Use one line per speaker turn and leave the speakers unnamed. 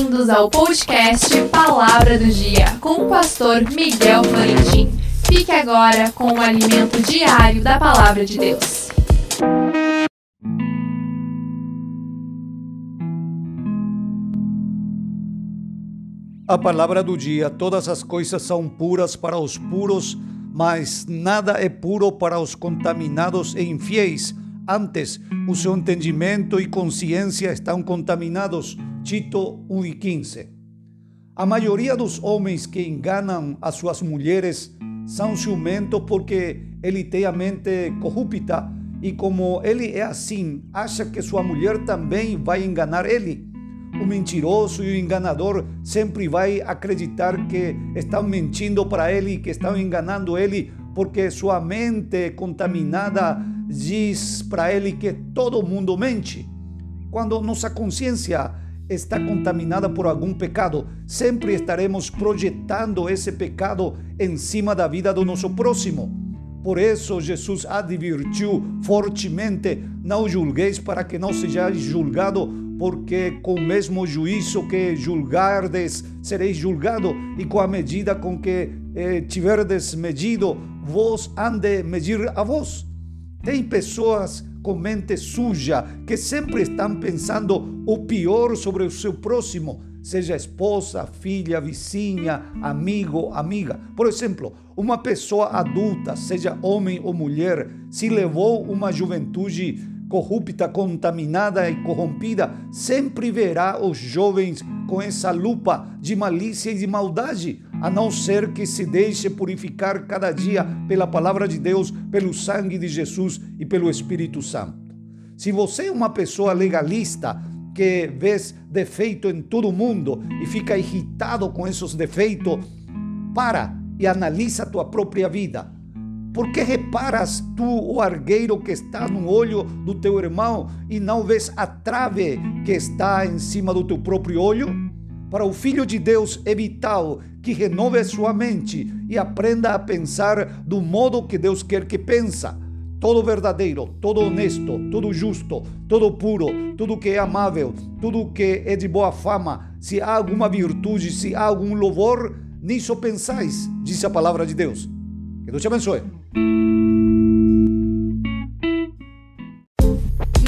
Bem-vindos ao podcast Palavra do Dia com o pastor Miguel Florentin. Fique agora com o alimento diário da Palavra de Deus.
A palavra do dia: todas as coisas são puras para os puros, mas nada é puro para os contaminados e infiéis. Antes, o seu entendimento e consciência estão contaminados. Tito 1 e 15. A maioria dos homens que enganam as suas mulheres são ciumentos porque ele tem a mente corrupta e, como ele é assim, acha que sua mulher também vai enganar ele. O mentiroso e o enganador sempre vai acreditar que estão mentindo para ele, que estão enganando ele, porque sua mente contaminada diz para ele que todo mundo mente. Quando nossa consciência está contaminada por algum pecado, sempre estaremos projetando esse pecado em cima da vida do nosso próximo. Por isso, Jesus advertiu fortemente: não julgueis para que não sejais julgado porque com o mesmo juízo que julgardes, sereis julgado, e com a medida com que eh, tiverdes medido, vos ande medir a vós. Tem pessoas com mente suja que sempre estão pensando o pior sobre o seu próximo, seja esposa, filha, vizinha, amigo, amiga. Por exemplo, uma pessoa adulta, seja homem ou mulher, se levou uma juventude corrupta, contaminada e corrompida, sempre verá os jovens com essa lupa de malícia e de maldade, a não ser que se deixe purificar cada dia pela palavra de Deus, pelo sangue de Jesus e pelo Espírito Santo. Se você é uma pessoa legalista, que vê defeito em todo mundo e fica irritado com esses defeitos, para e analisa a tua própria vida por que reparas tu o argueiro que está no olho do teu irmão e não vês a trave que está em cima do teu próprio olho? Para o Filho de Deus é vital que renove sua mente e aprenda a pensar do modo que Deus quer que pensa. Todo verdadeiro, todo honesto, todo justo, todo puro, tudo que é amável, tudo que é de boa fama, se há alguma virtude, se há algum louvor, nisso pensais, disse a palavra de Deus. Que Deus te abençoe.